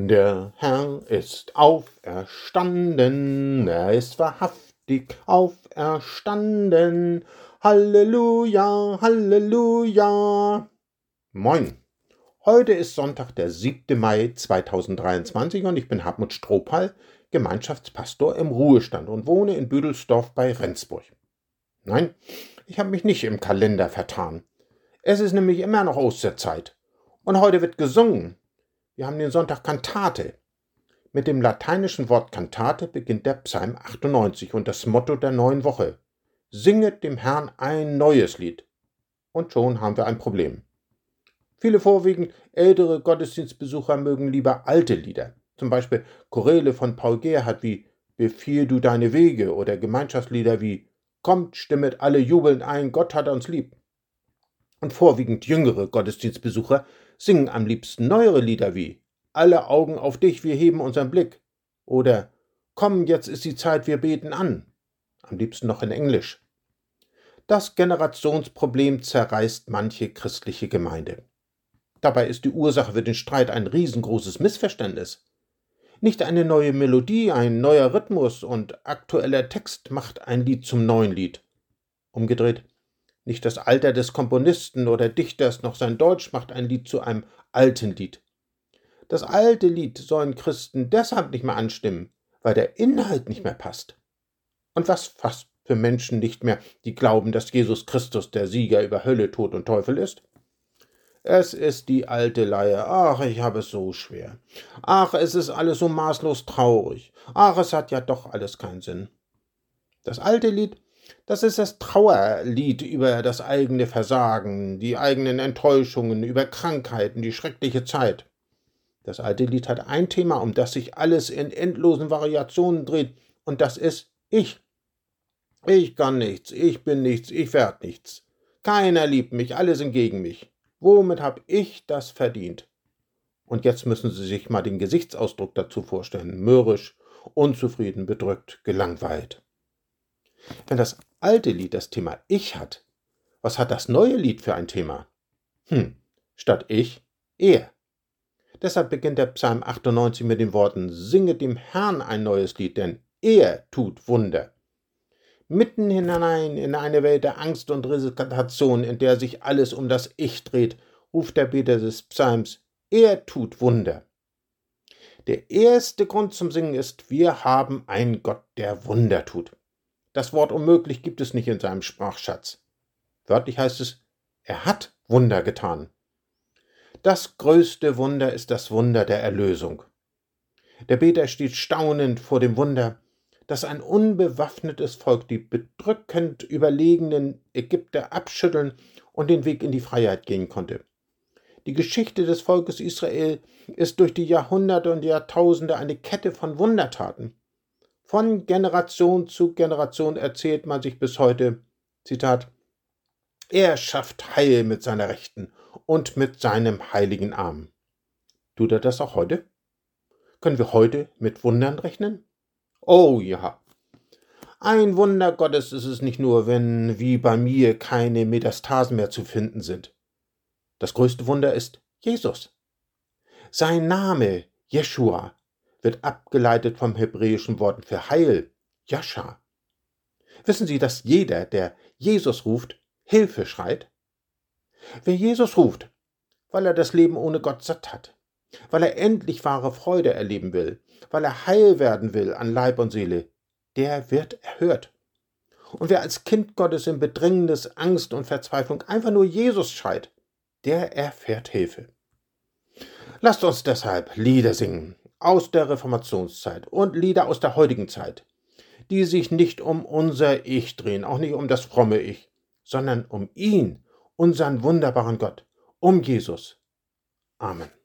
Der Herr ist auferstanden, er ist wahrhaftig auferstanden. Halleluja, Halleluja. Moin. Heute ist Sonntag, der 7. Mai 2023 und ich bin Hartmut Strohpal, Gemeinschaftspastor im Ruhestand und wohne in Büdelsdorf bei Rendsburg. Nein, ich habe mich nicht im Kalender vertan. Es ist nämlich immer noch Osterzeit. Und heute wird gesungen. Wir haben den Sonntag Kantate. Mit dem lateinischen Wort Kantate beginnt der Psalm 98 und das Motto der neuen Woche. Singet dem Herrn ein neues Lied. Und schon haben wir ein Problem. Viele vorwiegend ältere Gottesdienstbesucher mögen lieber alte Lieder. Zum Beispiel Choräle von Paul Gerhardt wie Befiehl du deine Wege oder Gemeinschaftslieder wie Kommt, stimmet alle jubelnd ein, Gott hat uns lieb. Und vorwiegend jüngere Gottesdienstbesucher singen am liebsten neuere Lieder wie Alle Augen auf dich, wir heben unseren Blick oder Komm, jetzt ist die Zeit, wir beten an. Am liebsten noch in Englisch. Das Generationsproblem zerreißt manche christliche Gemeinde. Dabei ist die Ursache für den Streit ein riesengroßes Missverständnis. Nicht eine neue Melodie, ein neuer Rhythmus und aktueller Text macht ein Lied zum neuen Lied. Umgedreht, nicht das Alter des Komponisten oder Dichters noch sein Deutsch macht ein Lied zu einem alten Lied. Das alte Lied sollen Christen deshalb nicht mehr anstimmen, weil der Inhalt nicht mehr passt. Und was fast für Menschen nicht mehr, die glauben, dass Jesus Christus der Sieger über Hölle, Tod und Teufel ist? Es ist die alte Leier. Ach, ich habe es so schwer. Ach, es ist alles so maßlos traurig. Ach, es hat ja doch alles keinen Sinn. Das alte Lied das ist das Trauerlied über das eigene Versagen, die eigenen Enttäuschungen, über Krankheiten, die schreckliche Zeit. Das alte Lied hat ein Thema, um das sich alles in endlosen Variationen dreht, und das ist ich. Ich kann nichts, ich bin nichts, ich werd nichts. Keiner liebt mich, alle sind gegen mich. Womit hab ich das verdient? Und jetzt müssen Sie sich mal den Gesichtsausdruck dazu vorstellen. Mürrisch, unzufrieden, bedrückt, gelangweilt. Wenn das alte Lied das Thema Ich hat, was hat das neue Lied für ein Thema? Hm, statt Ich, er. Deshalb beginnt der Psalm 98 mit den Worten Singe dem Herrn ein neues Lied, denn er tut Wunder. Mitten hinein in eine Welt der Angst und Resignation, in der sich alles um das Ich dreht, ruft der Beter des Psalms, er tut Wunder. Der erste Grund zum Singen ist, wir haben einen Gott, der Wunder tut. Das Wort unmöglich gibt es nicht in seinem Sprachschatz. Wörtlich heißt es, er hat Wunder getan. Das größte Wunder ist das Wunder der Erlösung. Der Beter steht staunend vor dem Wunder, dass ein unbewaffnetes Volk die bedrückend überlegenen Ägypter abschütteln und den Weg in die Freiheit gehen konnte. Die Geschichte des Volkes Israel ist durch die Jahrhunderte und Jahrtausende eine Kette von Wundertaten. Von Generation zu Generation erzählt man sich bis heute, Zitat, er schafft Heil mit seiner Rechten und mit seinem heiligen Arm. Tut er das auch heute? Können wir heute mit Wundern rechnen? Oh ja. Ein Wunder Gottes ist es nicht nur, wenn wie bei mir keine Metastasen mehr zu finden sind. Das größte Wunder ist Jesus. Sein Name, Jeshua, wird abgeleitet vom hebräischen Wort für Heil, Jascha. Wissen Sie, dass jeder, der Jesus ruft, Hilfe schreit? Wer Jesus ruft, weil er das Leben ohne Gott satt hat, weil er endlich wahre Freude erleben will, weil er heil werden will an Leib und Seele, der wird erhört. Und wer als Kind Gottes in Bedrängnis, Angst und Verzweiflung einfach nur Jesus schreit, der erfährt Hilfe. Lasst uns deshalb Lieder singen, aus der Reformationszeit und Lieder aus der heutigen Zeit, die sich nicht um unser Ich drehen, auch nicht um das fromme Ich, sondern um ihn, unseren wunderbaren Gott, um Jesus. Amen.